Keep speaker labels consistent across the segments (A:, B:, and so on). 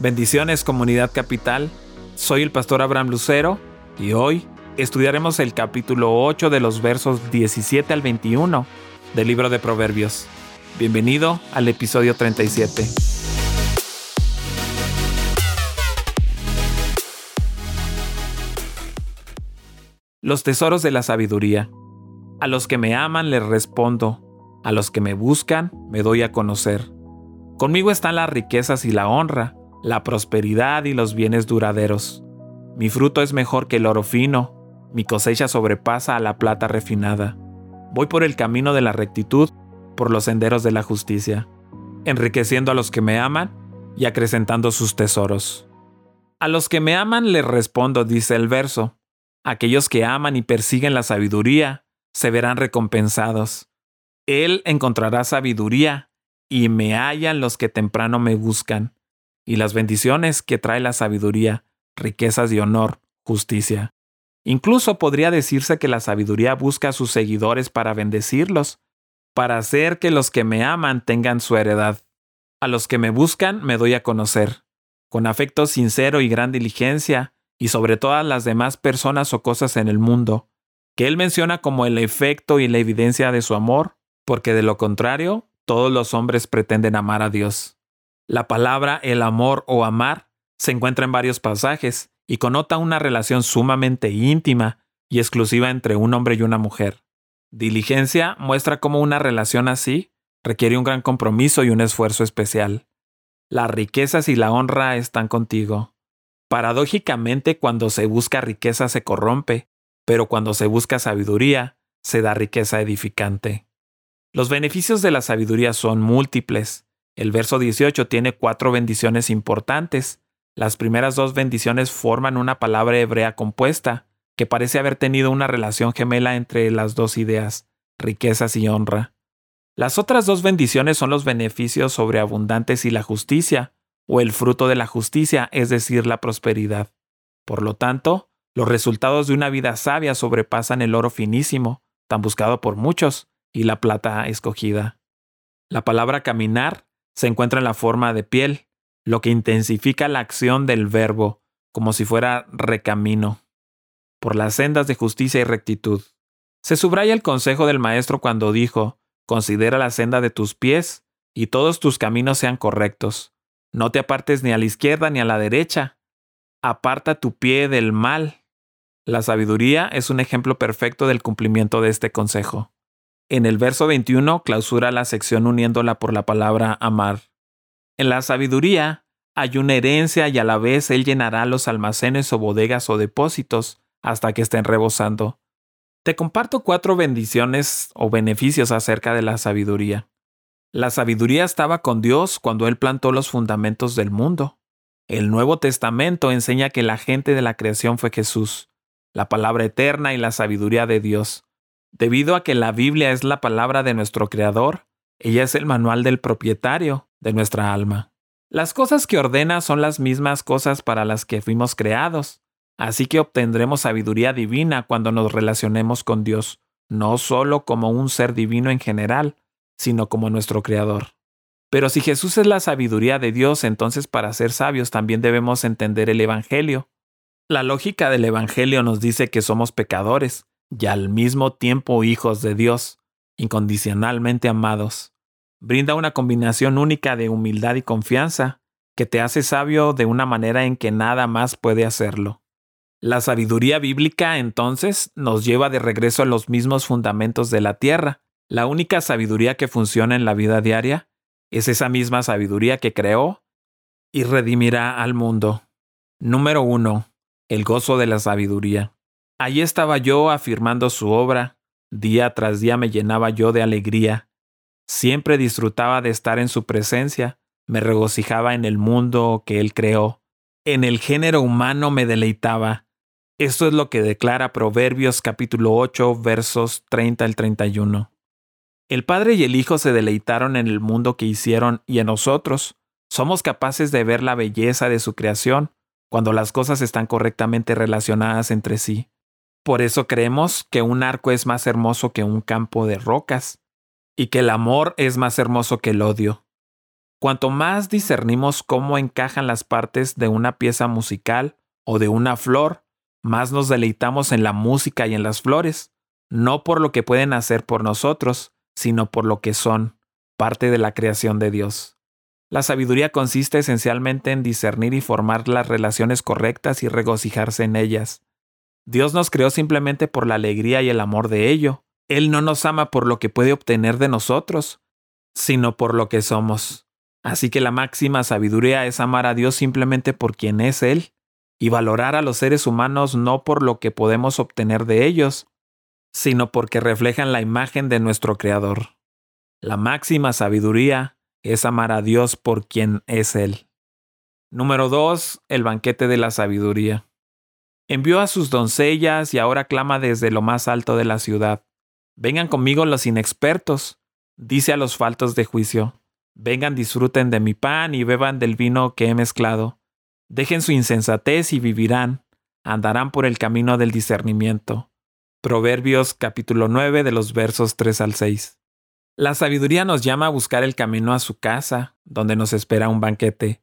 A: Bendiciones comunidad capital, soy el pastor Abraham Lucero y hoy estudiaremos el capítulo 8 de los versos 17 al 21 del libro de Proverbios. Bienvenido al episodio 37. Los tesoros de la sabiduría. A los que me aman les respondo, a los que me buscan me doy a conocer. Conmigo están las riquezas y la honra la prosperidad y los bienes duraderos. Mi fruto es mejor que el oro fino, mi cosecha sobrepasa a la plata refinada. Voy por el camino de la rectitud, por los senderos de la justicia, enriqueciendo a los que me aman y acrecentando sus tesoros. A los que me aman les respondo, dice el verso, aquellos que aman y persiguen la sabiduría se verán recompensados. Él encontrará sabiduría y me hallan los que temprano me buscan y las bendiciones que trae la sabiduría, riquezas y honor, justicia. Incluso podría decirse que la sabiduría busca a sus seguidores para bendecirlos, para hacer que los que me aman tengan su heredad. A los que me buscan me doy a conocer, con afecto sincero y gran diligencia, y sobre todas las demás personas o cosas en el mundo, que él menciona como el efecto y la evidencia de su amor, porque de lo contrario, todos los hombres pretenden amar a Dios. La palabra el amor o amar se encuentra en varios pasajes y connota una relación sumamente íntima y exclusiva entre un hombre y una mujer. Diligencia muestra cómo una relación así requiere un gran compromiso y un esfuerzo especial. Las riquezas y la honra están contigo. Paradójicamente, cuando se busca riqueza se corrompe, pero cuando se busca sabiduría, se da riqueza edificante. Los beneficios de la sabiduría son múltiples. El verso 18 tiene cuatro bendiciones importantes. Las primeras dos bendiciones forman una palabra hebrea compuesta, que parece haber tenido una relación gemela entre las dos ideas, riquezas y honra. Las otras dos bendiciones son los beneficios sobreabundantes y la justicia, o el fruto de la justicia, es decir, la prosperidad. Por lo tanto, los resultados de una vida sabia sobrepasan el oro finísimo, tan buscado por muchos, y la plata escogida. La palabra caminar se encuentra en la forma de piel, lo que intensifica la acción del verbo, como si fuera recamino, por las sendas de justicia y rectitud. Se subraya el consejo del Maestro cuando dijo, Considera la senda de tus pies, y todos tus caminos sean correctos. No te apartes ni a la izquierda ni a la derecha. Aparta tu pie del mal. La sabiduría es un ejemplo perfecto del cumplimiento de este consejo. En el verso 21 clausura la sección uniéndola por la palabra amar. En la sabiduría hay una herencia y a la vez él llenará los almacenes o bodegas o depósitos hasta que estén rebosando. Te comparto cuatro bendiciones o beneficios acerca de la sabiduría. La sabiduría estaba con Dios cuando Él plantó los fundamentos del mundo. El Nuevo Testamento enseña que la gente de la creación fue Jesús, la palabra eterna y la sabiduría de Dios. Debido a que la Biblia es la palabra de nuestro Creador, ella es el manual del propietario de nuestra alma. Las cosas que ordena son las mismas cosas para las que fuimos creados, así que obtendremos sabiduría divina cuando nos relacionemos con Dios, no solo como un ser divino en general, sino como nuestro Creador. Pero si Jesús es la sabiduría de Dios, entonces para ser sabios también debemos entender el Evangelio. La lógica del Evangelio nos dice que somos pecadores, y al mismo tiempo hijos de Dios, incondicionalmente amados. Brinda una combinación única de humildad y confianza que te hace sabio de una manera en que nada más puede hacerlo. La sabiduría bíblica entonces nos lleva de regreso a los mismos fundamentos de la tierra. La única sabiduría que funciona en la vida diaria es esa misma sabiduría que creó y redimirá al mundo. Número 1. El gozo de la sabiduría. Allí estaba yo afirmando su obra, día tras día me llenaba yo de alegría, siempre disfrutaba de estar en su presencia, me regocijaba en el mundo que él creó, en el género humano me deleitaba. Esto es lo que declara Proverbios capítulo 8 versos 30 al 31. El Padre y el Hijo se deleitaron en el mundo que hicieron y en nosotros somos capaces de ver la belleza de su creación cuando las cosas están correctamente relacionadas entre sí. Por eso creemos que un arco es más hermoso que un campo de rocas, y que el amor es más hermoso que el odio. Cuanto más discernimos cómo encajan las partes de una pieza musical o de una flor, más nos deleitamos en la música y en las flores, no por lo que pueden hacer por nosotros, sino por lo que son, parte de la creación de Dios. La sabiduría consiste esencialmente en discernir y formar las relaciones correctas y regocijarse en ellas. Dios nos creó simplemente por la alegría y el amor de ello. Él no nos ama por lo que puede obtener de nosotros, sino por lo que somos. Así que la máxima sabiduría es amar a Dios simplemente por quien es Él, y valorar a los seres humanos no por lo que podemos obtener de ellos, sino porque reflejan la imagen de nuestro Creador. La máxima sabiduría es amar a Dios por quien es Él. Número 2. El banquete de la sabiduría. Envió a sus doncellas y ahora clama desde lo más alto de la ciudad. Vengan conmigo los inexpertos, dice a los faltos de juicio. Vengan, disfruten de mi pan y beban del vino que he mezclado. Dejen su insensatez y vivirán, andarán por el camino del discernimiento. Proverbios capítulo 9 de los versos 3 al 6. La sabiduría nos llama a buscar el camino a su casa, donde nos espera un banquete.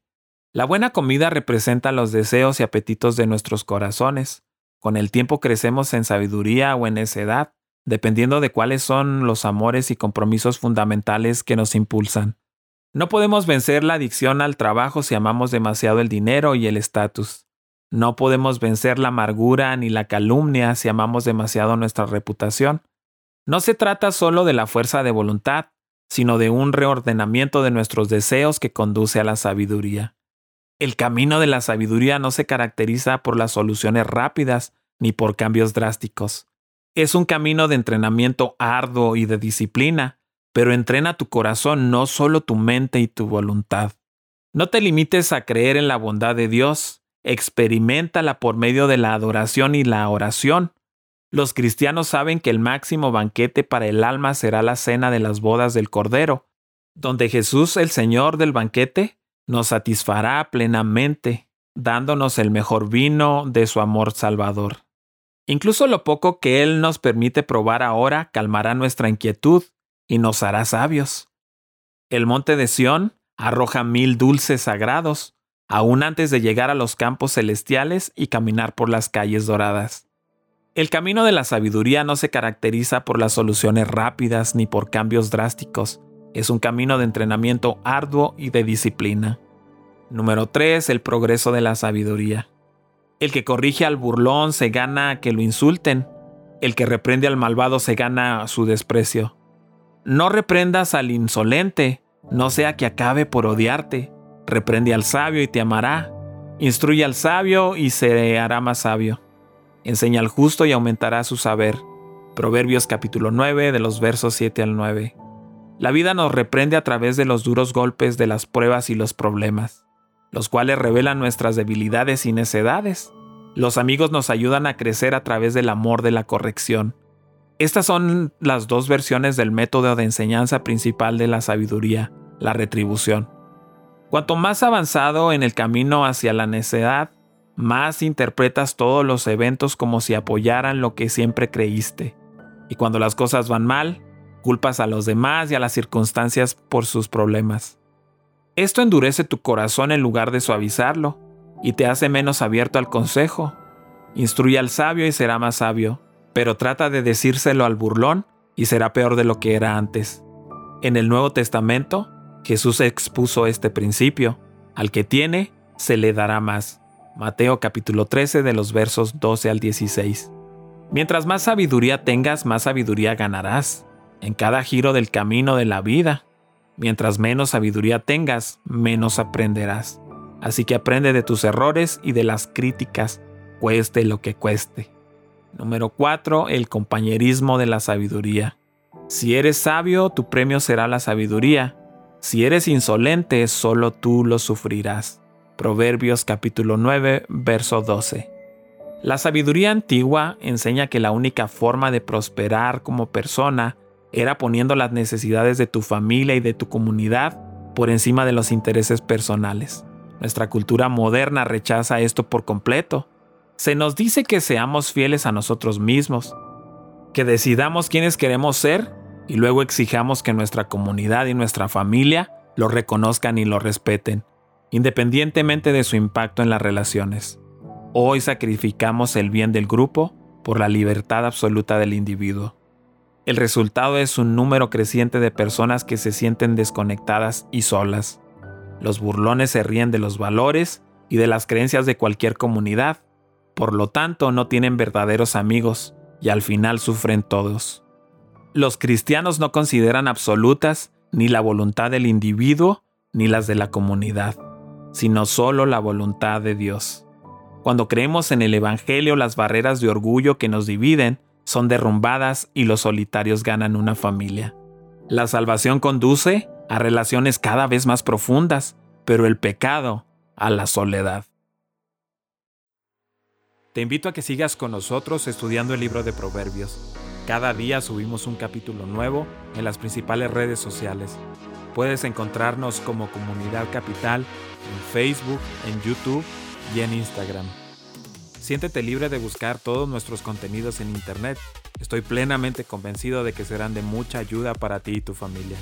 A: La buena comida representa los deseos y apetitos de nuestros corazones. Con el tiempo crecemos en sabiduría o en necedad, dependiendo de cuáles son los amores y compromisos fundamentales que nos impulsan. No podemos vencer la adicción al trabajo si amamos demasiado el dinero y el estatus. No podemos vencer la amargura ni la calumnia si amamos demasiado nuestra reputación. No se trata solo de la fuerza de voluntad, sino de un reordenamiento de nuestros deseos que conduce a la sabiduría. El camino de la sabiduría no se caracteriza por las soluciones rápidas ni por cambios drásticos. Es un camino de entrenamiento arduo y de disciplina, pero entrena tu corazón, no solo tu mente y tu voluntad. No te limites a creer en la bondad de Dios, experimentala por medio de la adoración y la oración, los cristianos saben que el máximo banquete para el alma será la cena de las bodas del Cordero, donde Jesús, el Señor del banquete, nos satisfará plenamente, dándonos el mejor vino de su amor salvador. Incluso lo poco que Él nos permite probar ahora calmará nuestra inquietud y nos hará sabios. El monte de Sión arroja mil dulces sagrados, aún antes de llegar a los campos celestiales y caminar por las calles doradas. El camino de la sabiduría no se caracteriza por las soluciones rápidas ni por cambios drásticos. Es un camino de entrenamiento arduo y de disciplina. Número 3. El progreso de la sabiduría. El que corrige al burlón se gana que lo insulten. El que reprende al malvado se gana su desprecio. No reprendas al insolente, no sea que acabe por odiarte. Reprende al sabio y te amará. Instruye al sabio y se hará más sabio. Enseña al justo y aumentará su saber. Proverbios capítulo 9 de los versos 7 al 9. La vida nos reprende a través de los duros golpes de las pruebas y los problemas, los cuales revelan nuestras debilidades y necedades. Los amigos nos ayudan a crecer a través del amor de la corrección. Estas son las dos versiones del método de enseñanza principal de la sabiduría, la retribución. Cuanto más avanzado en el camino hacia la necedad, más interpretas todos los eventos como si apoyaran lo que siempre creíste. Y cuando las cosas van mal, culpas a los demás y a las circunstancias por sus problemas. Esto endurece tu corazón en lugar de suavizarlo, y te hace menos abierto al consejo. Instruye al sabio y será más sabio, pero trata de decírselo al burlón y será peor de lo que era antes. En el Nuevo Testamento, Jesús expuso este principio, al que tiene, se le dará más Mateo capítulo 13 de los versos 12 al 16. Mientras más sabiduría tengas, más sabiduría ganarás en cada giro del camino de la vida. Mientras menos sabiduría tengas, menos aprenderás. Así que aprende de tus errores y de las críticas, cueste lo que cueste. Número 4. El compañerismo de la sabiduría. Si eres sabio, tu premio será la sabiduría. Si eres insolente, solo tú lo sufrirás. Proverbios capítulo 9, verso 12. La sabiduría antigua enseña que la única forma de prosperar como persona era poniendo las necesidades de tu familia y de tu comunidad por encima de los intereses personales. Nuestra cultura moderna rechaza esto por completo. Se nos dice que seamos fieles a nosotros mismos, que decidamos quiénes queremos ser y luego exijamos que nuestra comunidad y nuestra familia lo reconozcan y lo respeten, independientemente de su impacto en las relaciones. Hoy sacrificamos el bien del grupo por la libertad absoluta del individuo. El resultado es un número creciente de personas que se sienten desconectadas y solas. Los burlones se ríen de los valores y de las creencias de cualquier comunidad, por lo tanto no tienen verdaderos amigos y al final sufren todos. Los cristianos no consideran absolutas ni la voluntad del individuo ni las de la comunidad, sino solo la voluntad de Dios. Cuando creemos en el Evangelio, las barreras de orgullo que nos dividen son derrumbadas y los solitarios ganan una familia. La salvación conduce a relaciones cada vez más profundas, pero el pecado a la soledad. Te invito a que sigas con nosotros estudiando el libro de Proverbios. Cada día subimos un capítulo nuevo en las principales redes sociales. Puedes encontrarnos como Comunidad Capital en Facebook, en YouTube y en Instagram. Siéntete libre de buscar todos nuestros contenidos en Internet. Estoy plenamente convencido de que serán de mucha ayuda para ti y tu familia.